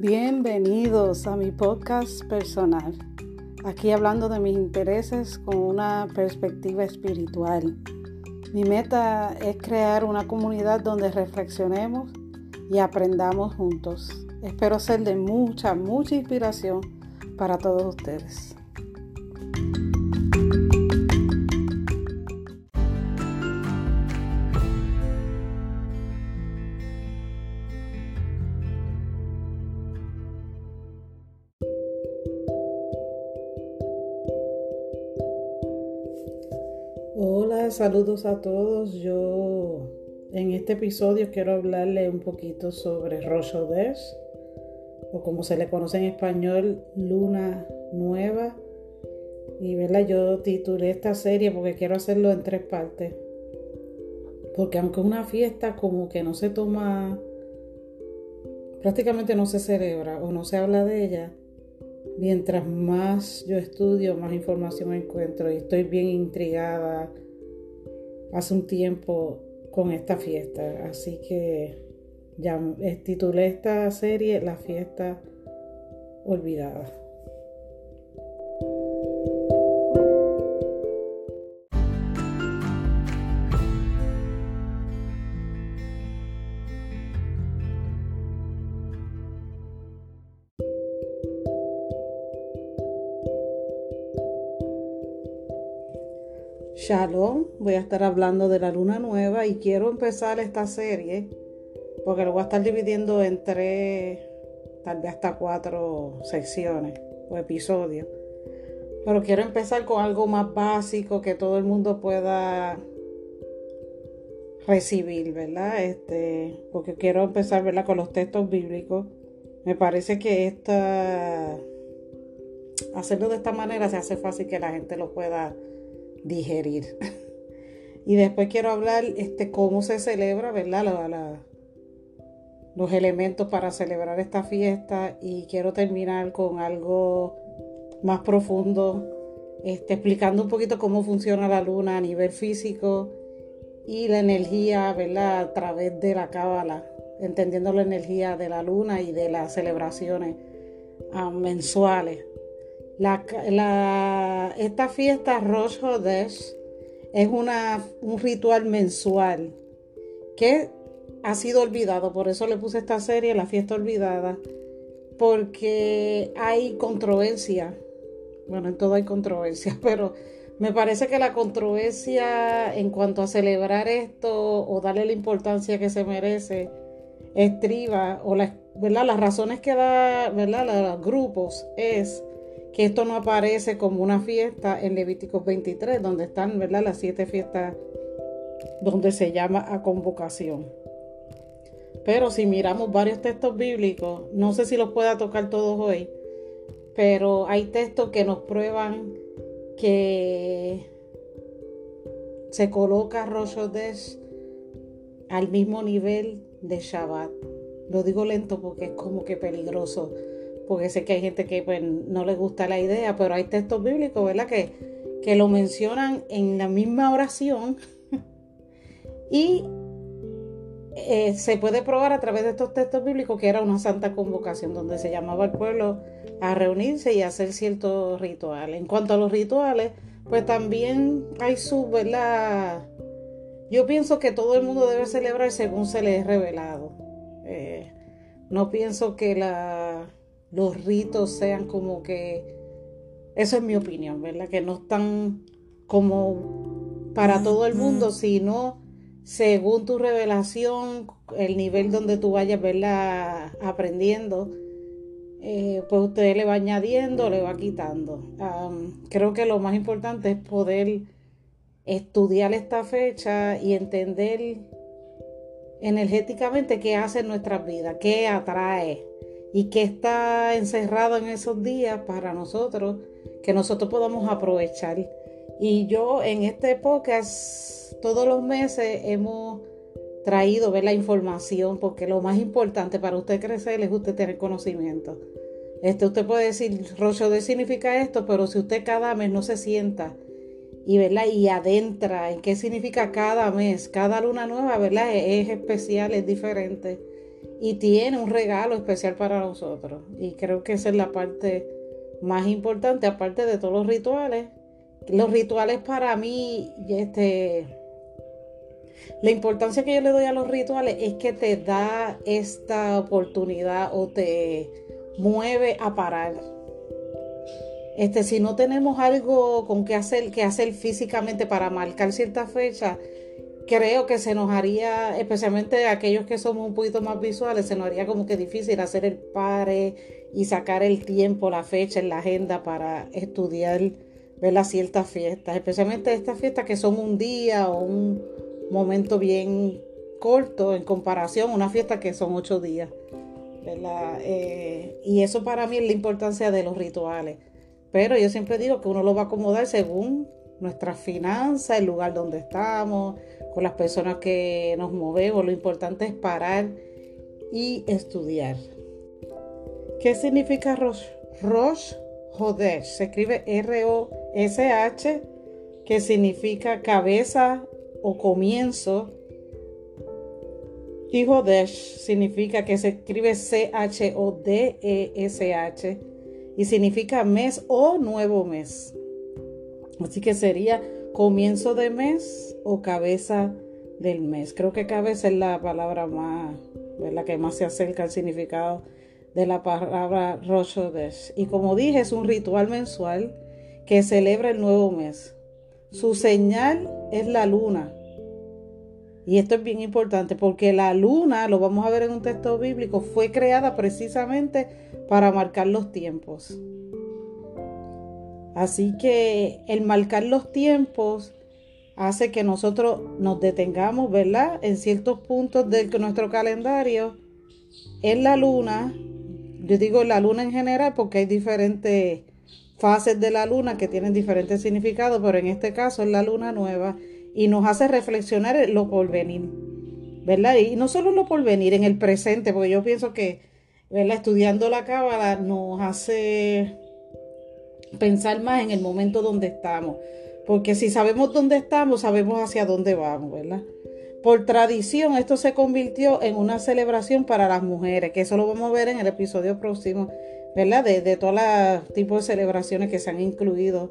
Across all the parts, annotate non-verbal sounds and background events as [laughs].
Bienvenidos a mi podcast personal. Aquí hablando de mis intereses con una perspectiva espiritual. Mi meta es crear una comunidad donde reflexionemos y aprendamos juntos. Espero ser de mucha, mucha inspiración para todos ustedes. Hola, saludos a todos. Yo en este episodio quiero hablarle un poquito sobre Rosh o como se le conoce en español, Luna Nueva. Y ¿verdad? yo titulé esta serie porque quiero hacerlo en tres partes. Porque aunque es una fiesta como que no se toma, prácticamente no se celebra o no se habla de ella, mientras más yo estudio, más información encuentro y estoy bien intrigada hace un tiempo con esta fiesta. Así que ya titulé esta serie La fiesta olvidada. Shalom, voy a estar hablando de la luna nueva y quiero empezar esta serie porque lo voy a estar dividiendo en tres, tal vez hasta cuatro secciones o episodios. Pero quiero empezar con algo más básico que todo el mundo pueda recibir, ¿verdad? Este, porque quiero empezar, ¿verdad? Con los textos bíblicos. Me parece que esta, hacerlo de esta manera se hace fácil que la gente lo pueda digerir. y después quiero hablar este, cómo se celebra, ¿verdad? La, los elementos para celebrar esta fiesta y quiero terminar con algo más profundo, este, explicando un poquito cómo funciona la luna a nivel físico y la energía, ¿verdad? A través de la cábala, entendiendo la energía de la luna y de las celebraciones ah, mensuales. La, esta fiesta Rosh Hodesh es una, un ritual mensual que ha sido olvidado, por eso le puse esta serie, La fiesta olvidada, porque hay controversia, bueno, en todo hay controversia, [laughs] pero me parece que la controversia en cuanto a celebrar esto o darle la importancia que se merece estriba, o la, ¿verdad? las razones que da ¿verdad? los grupos es esto no aparece como una fiesta en Levíticos 23, donde están ¿verdad? las siete fiestas donde se llama a convocación. Pero si miramos varios textos bíblicos, no sé si los pueda tocar todos hoy, pero hay textos que nos prueban que se coloca Rosh al mismo nivel de Shabbat. Lo digo lento porque es como que peligroso porque sé que hay gente que pues, no le gusta la idea, pero hay textos bíblicos, ¿verdad? Que, que lo mencionan en la misma oración [laughs] y eh, se puede probar a través de estos textos bíblicos que era una santa convocación donde se llamaba al pueblo a reunirse y hacer ciertos rituales. En cuanto a los rituales, pues también hay su, ¿verdad? Yo pienso que todo el mundo debe celebrar según se le es revelado. Eh, no pienso que la los ritos sean como que, eso es mi opinión, ¿verdad? Que no están como para todo el mundo, sino según tu revelación, el nivel donde tú vayas, ¿verdad? Aprendiendo, eh, pues usted le va añadiendo, le va quitando. creo que lo más importante es poder estudiar esta fecha y entender energéticamente qué hace en nuestras vidas, qué atrae, y que está encerrado en esos días para nosotros, que nosotros podamos aprovechar. Y yo en este podcast todos los meses hemos traído ver la información, porque lo más importante para usted crecer es usted tener conocimiento. Este, usted puede decir, Rocho de significa esto, pero si usted cada mes no se sienta y, ¿verdad? y adentra en qué significa cada mes, cada luna nueva, ¿verdad? es especial, es diferente y tiene un regalo especial para nosotros. Y creo que esa es la parte más importante, aparte de todos los rituales. Los rituales para mí, este, la importancia que yo le doy a los rituales es que te da esta oportunidad o te mueve a parar. Este, si no tenemos algo con que hacer, que hacer físicamente para marcar cierta fecha, creo que se nos haría, especialmente aquellos que somos un poquito más visuales, se nos haría como que difícil hacer el pare y sacar el tiempo, la fecha la agenda para estudiar ver las ciertas fiestas, especialmente estas fiestas que son un día o un momento bien corto en comparación a una fiesta que son ocho días. Eh, y eso para mí es la importancia de los rituales. Pero yo siempre digo que uno lo va a acomodar según nuestras finanzas, el lugar donde estamos, con las personas que nos movemos. Lo importante es parar y estudiar. ¿Qué significa Rosh? Rosh Hodesh. Se escribe R-O-S-H, que significa cabeza o comienzo. Y Hodesh significa que se escribe C-H-O-D-E-S-H y significa mes o nuevo mes. Así que sería comienzo de mes o cabeza del mes. Creo que cabeza es la palabra más, la que más se acerca al significado de la palabra Rosh Y como dije, es un ritual mensual que celebra el nuevo mes. Su señal es la luna. Y esto es bien importante porque la luna, lo vamos a ver en un texto bíblico, fue creada precisamente para marcar los tiempos. Así que el marcar los tiempos hace que nosotros nos detengamos, ¿verdad? En ciertos puntos de nuestro calendario, en la luna, yo digo la luna en general porque hay diferentes fases de la luna que tienen diferentes significados, pero en este caso es la luna nueva y nos hace reflexionar lo por venir, ¿verdad? Y no solo lo por venir, en el presente, porque yo pienso que, ¿verdad? Estudiando la cábala nos hace pensar más en el momento donde estamos. Porque si sabemos dónde estamos, sabemos hacia dónde vamos, ¿verdad? Por tradición, esto se convirtió en una celebración para las mujeres, que eso lo vamos a ver en el episodio próximo, ¿verdad? De, de todos los tipos de celebraciones que se han incluido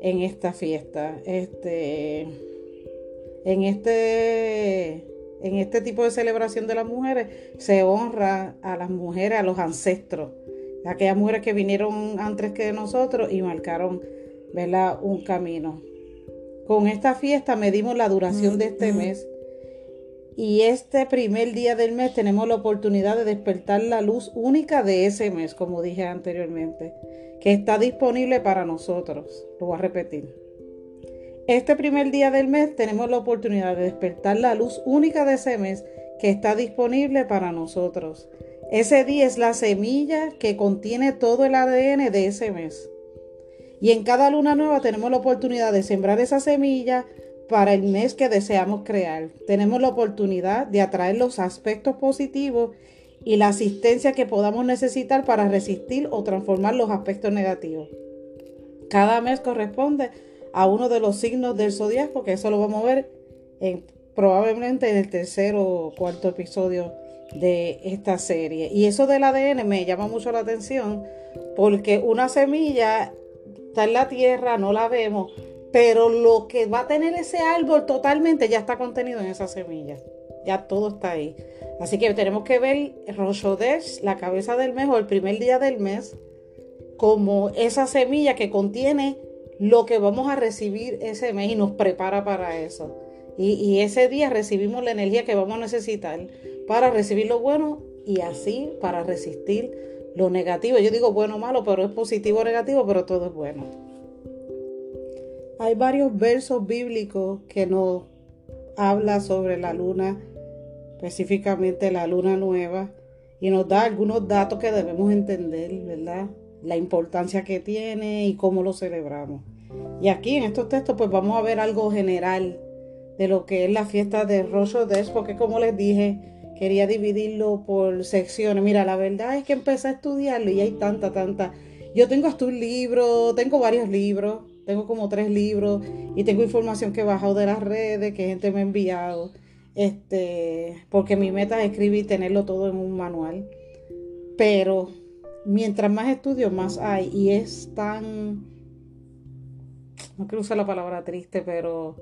en esta fiesta. Este, en este, en este tipo de celebración de las mujeres se honra a las mujeres, a los ancestros aquellas mujeres que vinieron antes que nosotros y marcaron ¿verdad? un camino. Con esta fiesta medimos la duración de este mes y este primer día del mes tenemos la oportunidad de despertar la luz única de ese mes, como dije anteriormente, que está disponible para nosotros. Lo voy a repetir. Este primer día del mes tenemos la oportunidad de despertar la luz única de ese mes que está disponible para nosotros. Ese día es la semilla que contiene todo el ADN de ese mes. Y en cada luna nueva tenemos la oportunidad de sembrar esa semilla para el mes que deseamos crear. Tenemos la oportunidad de atraer los aspectos positivos y la asistencia que podamos necesitar para resistir o transformar los aspectos negativos. Cada mes corresponde a uno de los signos del zodiaco, que eso lo vamos a ver en, probablemente en el tercer o cuarto episodio de esta serie. Y eso del ADN me llama mucho la atención porque una semilla está en la tierra, no la vemos, pero lo que va a tener ese árbol totalmente ya está contenido en esa semilla. Ya todo está ahí. Así que tenemos que ver Roshodesh, la cabeza del mes o el primer día del mes, como esa semilla que contiene lo que vamos a recibir ese mes y nos prepara para eso. Y, y ese día recibimos la energía que vamos a necesitar para recibir lo bueno y así para resistir lo negativo. Yo digo bueno o malo, pero es positivo o negativo, pero todo es bueno. Hay varios versos bíblicos que nos habla sobre la luna, específicamente la luna nueva, y nos da algunos datos que debemos entender, ¿verdad? La importancia que tiene y cómo lo celebramos. Y aquí en estos textos pues vamos a ver algo general de lo que es la fiesta de Rosh porque como les dije, quería dividirlo por secciones. Mira, la verdad es que empecé a estudiarlo y hay tanta, tanta. Yo tengo hasta un libro, tengo varios libros, tengo como tres libros y tengo información que he bajado de las redes, que gente me ha enviado. este, porque mi meta es escribir y tenerlo todo en un manual. Pero mientras más estudio, más hay. Y es tan, no quiero usar la palabra triste, pero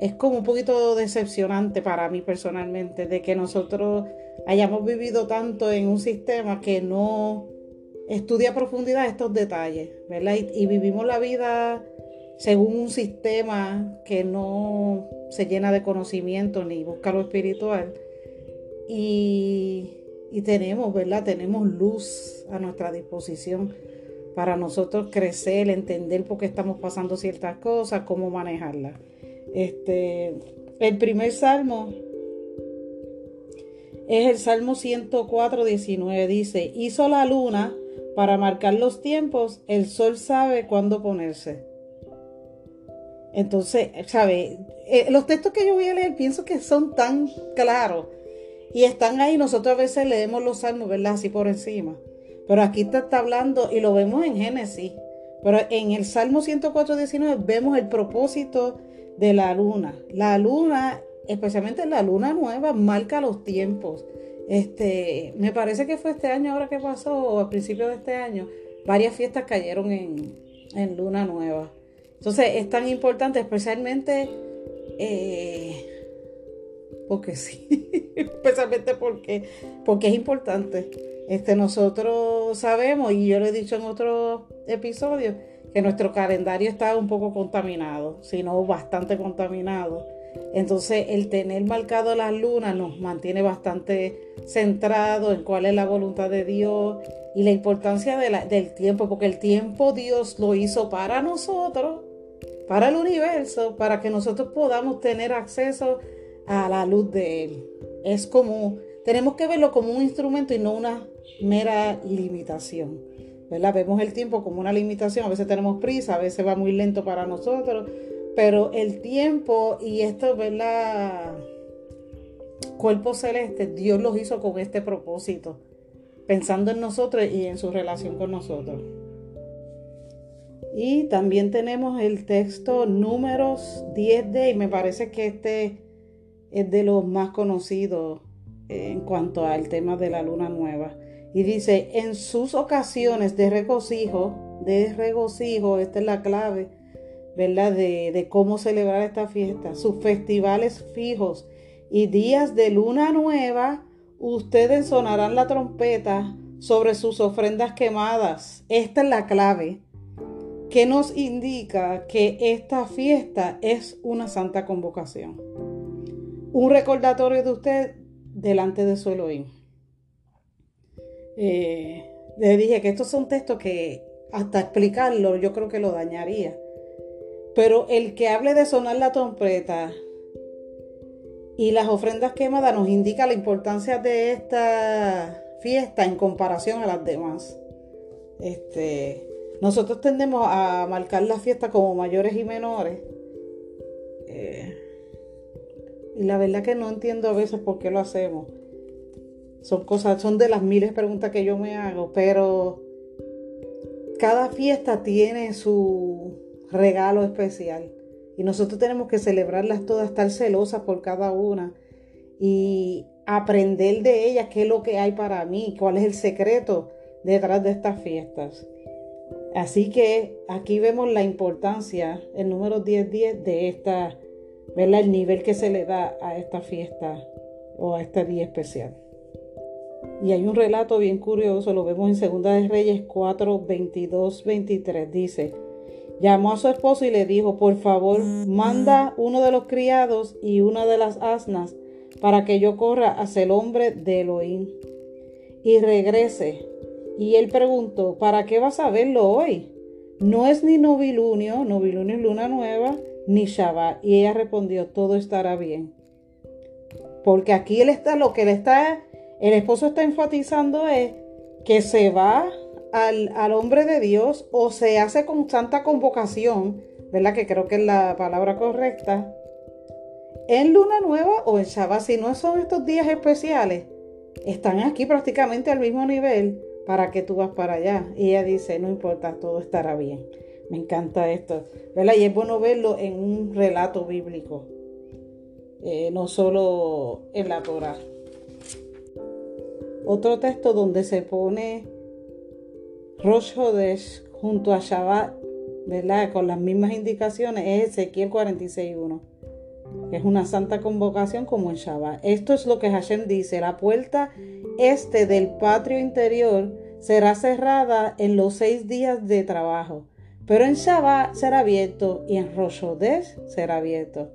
es como un poquito decepcionante para mí personalmente de que nosotros hayamos vivido tanto en un sistema que no estudia a profundidad estos detalles, ¿verdad? Y, vivimos la vida según un sistema que no se llena de conocimiento ni busca lo espiritual. Y, y tenemos, ¿verdad? Tenemos luz a nuestra disposición para nosotros crecer, entender por qué estamos pasando ciertas cosas, cómo manejarlas. Este, el primer salmo es el Salmo 104, 19. Dice, hizo la luna para marcar los tiempos, el sol sabe cuándo ponerse. Entonces, ¿sabe? Eh, los textos que yo voy a leer pienso que son tan claros y están ahí. Nosotros a veces leemos los salmos, ¿verdad? Así por encima. Pero aquí está, está hablando y lo vemos en Génesis. Pero en el Salmo 104, 19 vemos el propósito de la luna. La luna, especialmente la luna nueva, marca los tiempos. Este, me parece que fue este año ahora que pasó, o a principios de este año, varias fiestas cayeron en, en luna nueva. Entonces es tan importante, especialmente eh, porque sí, [laughs] especialmente porque, porque es importante. Este, nosotros sabemos, y yo lo he dicho en otros episodios, que nuestro calendario está un poco contaminado, sino bastante contaminado. Entonces el tener marcado las lunas nos mantiene bastante centrado en cuál es la voluntad de Dios y la importancia del tiempo, porque el tiempo Dios lo hizo para nosotros, para el universo, para que nosotros podamos tener acceso a la luz de Él. Es como, tenemos que verlo como un instrumento y no una mera limitación. Vemos el tiempo como una limitación, a veces tenemos prisa, a veces va muy lento para nosotros, pero el tiempo y esto, ¿verdad? Cuerpo celeste, Dios los hizo con este propósito, pensando en nosotros y en su relación con nosotros. Y también tenemos el texto números 10D, y me parece que este es de los más conocidos en cuanto al tema de la luna nueva. Y dice, en sus ocasiones de regocijo, de regocijo, esta es la clave, ¿verdad? De, cómo celebrar esta fiesta, sus festivales fijos y días de luna nueva, ustedes sonarán la trompeta sobre sus ofrendas quemadas. Esta es la clave que nos indica que esta fiesta es una santa convocación. Un recordatorio de usted delante de su Elohim. Eh, le dije que estos son textos que hasta explicarlo yo creo que lo dañaría. Pero el que hable de sonar la trompeta y las ofrendas quemadas nos indica la importancia de esta fiesta en comparación a las demás. Este, nosotros tendemos a marcar la fiesta como mayores y menores. Eh, y la verdad que no entiendo a veces por qué lo hacemos. Son cosas, son de las miles preguntas que yo me hago, pero cada fiesta tiene su regalo especial y nosotros tenemos que celebrarlas todas, estar celosas por cada una y aprender de ellas qué es lo que hay para mí, cuál es el secreto detrás de estas fiestas. Así que aquí vemos la importancia, el número 1010 de esta, ¿verdad? El nivel que se le da a esta fiesta o a este día especial. Y hay un relato bien curioso, lo vemos en Segunda de Reyes 4, 22, 23. Dice, llamó a su esposo y le dijo, por favor, manda uno de los criados y una de las asnas para que yo corra hacia el hombre de Elohim y regrese. Y él preguntó, ¿para qué vas a verlo hoy? No es ni novilunio, novilunio es luna nueva, ni Shabbat. Y ella respondió, todo estará bien. Porque aquí él está, lo que él está el esposo está enfatizando es que se va al, hombre de Dios o se hace con santa convocación, ¿verdad? Que creo que es la palabra correcta. En luna nueva o en Shabbat, si no son estos días especiales, están aquí prácticamente al mismo nivel para que tú vas para allá. Y ella dice, no importa, todo estará bien. Me encanta esto, ¿verdad? Y es bueno verlo en un relato bíblico. eh, no solo en la Torah. Otro texto donde se pone Rosh Hodesh junto a Shabbat, ¿verdad? Con las mismas indicaciones, es Ezequiel 46.1 es una santa convocación como en Shabbat. Esto es lo que Hashem dice, la puerta este del patio interior será cerrada en los seis días de trabajo, pero en Shabbat será abierto y en Rosh será abierto.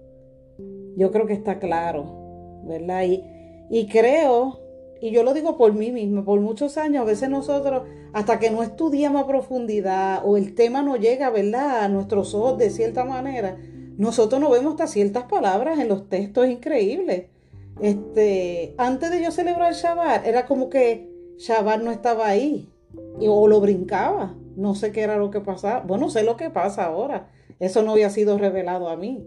Yo creo que está claro, ¿verdad? Y, y creo, y yo lo digo por mí mismo, por muchos años, a veces nosotros, hasta que no estudiamos a profundidad o el tema no llega, ¿verdad?, a nuestros ojos de cierta manera, nosotros no vemos hasta ciertas palabras en los textos increíbles. Este, antes de yo celebrar el Shabbat, era como que Shabbat no estaba ahí. o lo brincaba. No sé qué era lo que pasaba. Bueno, sé lo que pasa ahora. Eso no había sido revelado a mí.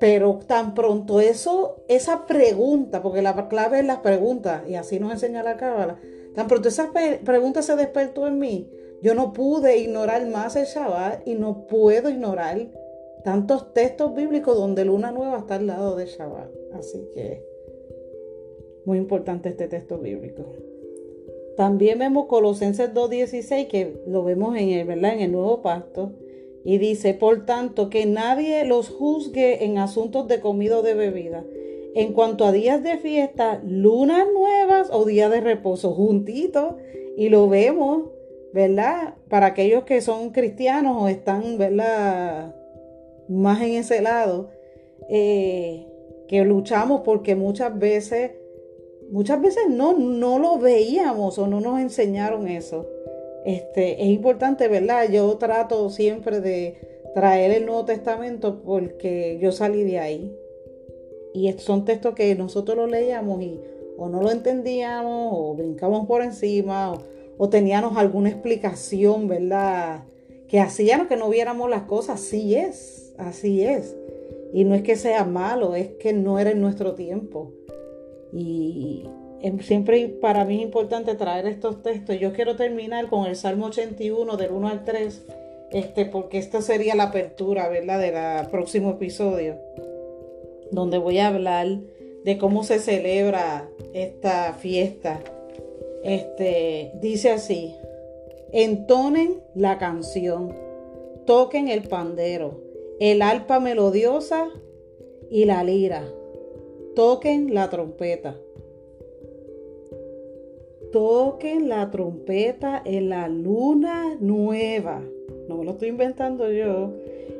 Pero tan pronto eso, esa pregunta, porque la clave es las preguntas, y así nos enseña la cábala, tan pronto esa pregunta se despertó en mí, yo no pude ignorar más el Shabbat y no puedo ignorar tantos textos bíblicos donde luna nueva está al lado de Shabbat. Así que muy importante este texto bíblico. También vemos Colosenses 2.16 que lo vemos en el, en el nuevo pacto. Y dice, por tanto, que nadie los juzgue en asuntos de comida o de bebida. En cuanto a días de fiesta, lunas nuevas o días de reposo, juntitos. Y lo vemos, ¿verdad? Para aquellos que son cristianos o están, ¿verdad? más en ese lado, eh, que luchamos porque muchas veces, muchas veces no, no lo veíamos o no nos enseñaron eso. Este, es importante, ¿verdad? Yo trato siempre de traer el Nuevo Testamento porque yo salí de ahí. Y son textos que nosotros los leíamos y o no lo entendíamos o brincamos por encima o, teníamos alguna explicación, ¿verdad? Que hacían que no viéramos las cosas. Sí es, así es. Y no es que sea malo, es que no era en nuestro tiempo. Y siempre para mí es importante traer estos textos. Yo quiero terminar con el Salmo 81 del 1 al 3, este, porque esta sería la apertura, ¿verdad?, del próximo episodio, donde voy a hablar de cómo se celebra esta fiesta. Este, dice así, entonen la canción, toquen el pandero, el alpa melodiosa y la lira. Toquen la trompeta. Toquen la trompeta en la luna nueva. No me lo estoy inventando yo.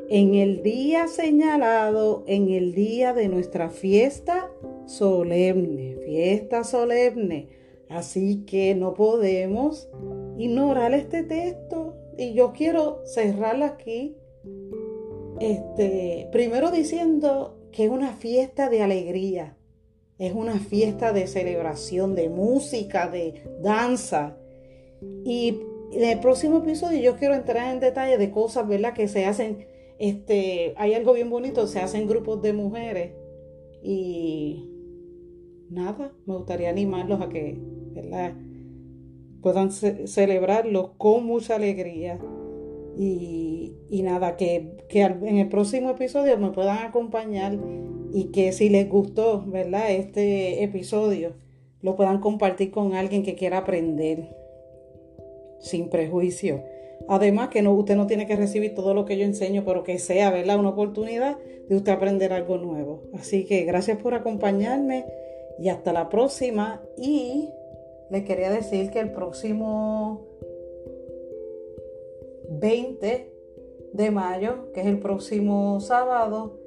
En el día señalado, en el día de nuestra fiesta solemne. Fiesta solemne. Así que no podemos ignorar este texto. Y yo quiero cerrarla aquí este, primero diciendo que es una fiesta de alegría, es una fiesta de celebración, de música, de danza. Y en el próximo episodio yo quiero entrar en detalle de cosas, ¿verdad? Que se hacen, este, hay algo bien bonito, se hacen grupos de mujeres y nada, me gustaría animarlos a que, ¿verdad? Puedan celebrarlo con mucha alegría y, nada, que, en el próximo episodio me puedan acompañar y que si les gustó, ¿verdad? Este episodio, lo puedan compartir con alguien que quiera aprender sin prejuicio. Además que no, usted no tiene que recibir todo lo que yo enseño, pero que sea, ¿verdad? Una oportunidad de usted aprender algo nuevo. Así que gracias por acompañarme y hasta la próxima. Y les quería decir que el próximo 20 de mayo, que es el próximo sábado,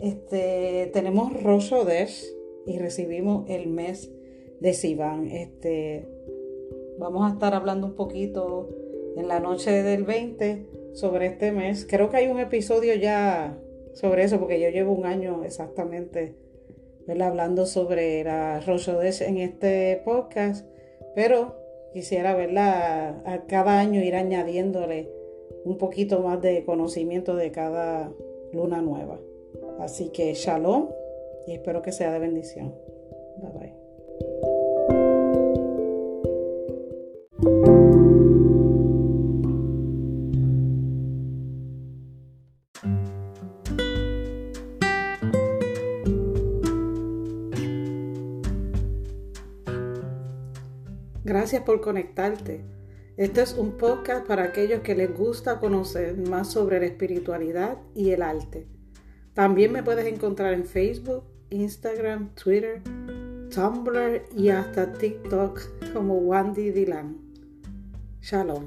este, tenemos Rosh y recibimos el mes de Sivan. Este, vamos a estar hablando un poquito en la noche del 20 sobre este mes. Creo que hay un episodio ya sobre eso, porque yo llevo un año exactamente hablando sobre la Rosh en este podcast, pero quisiera verla a cada año ir añadiéndole un poquito más de conocimiento de cada luna nueva. Así que shalom y espero que sea de bendición. Bye bye. Gracias por conectarte. Este es un podcast para aquellos que les gusta conocer más sobre la espiritualidad y el arte. También me puedes encontrar en Facebook, Instagram, Twitter, Tumblr y hasta TikTok como Wandy Dylan. Shalom.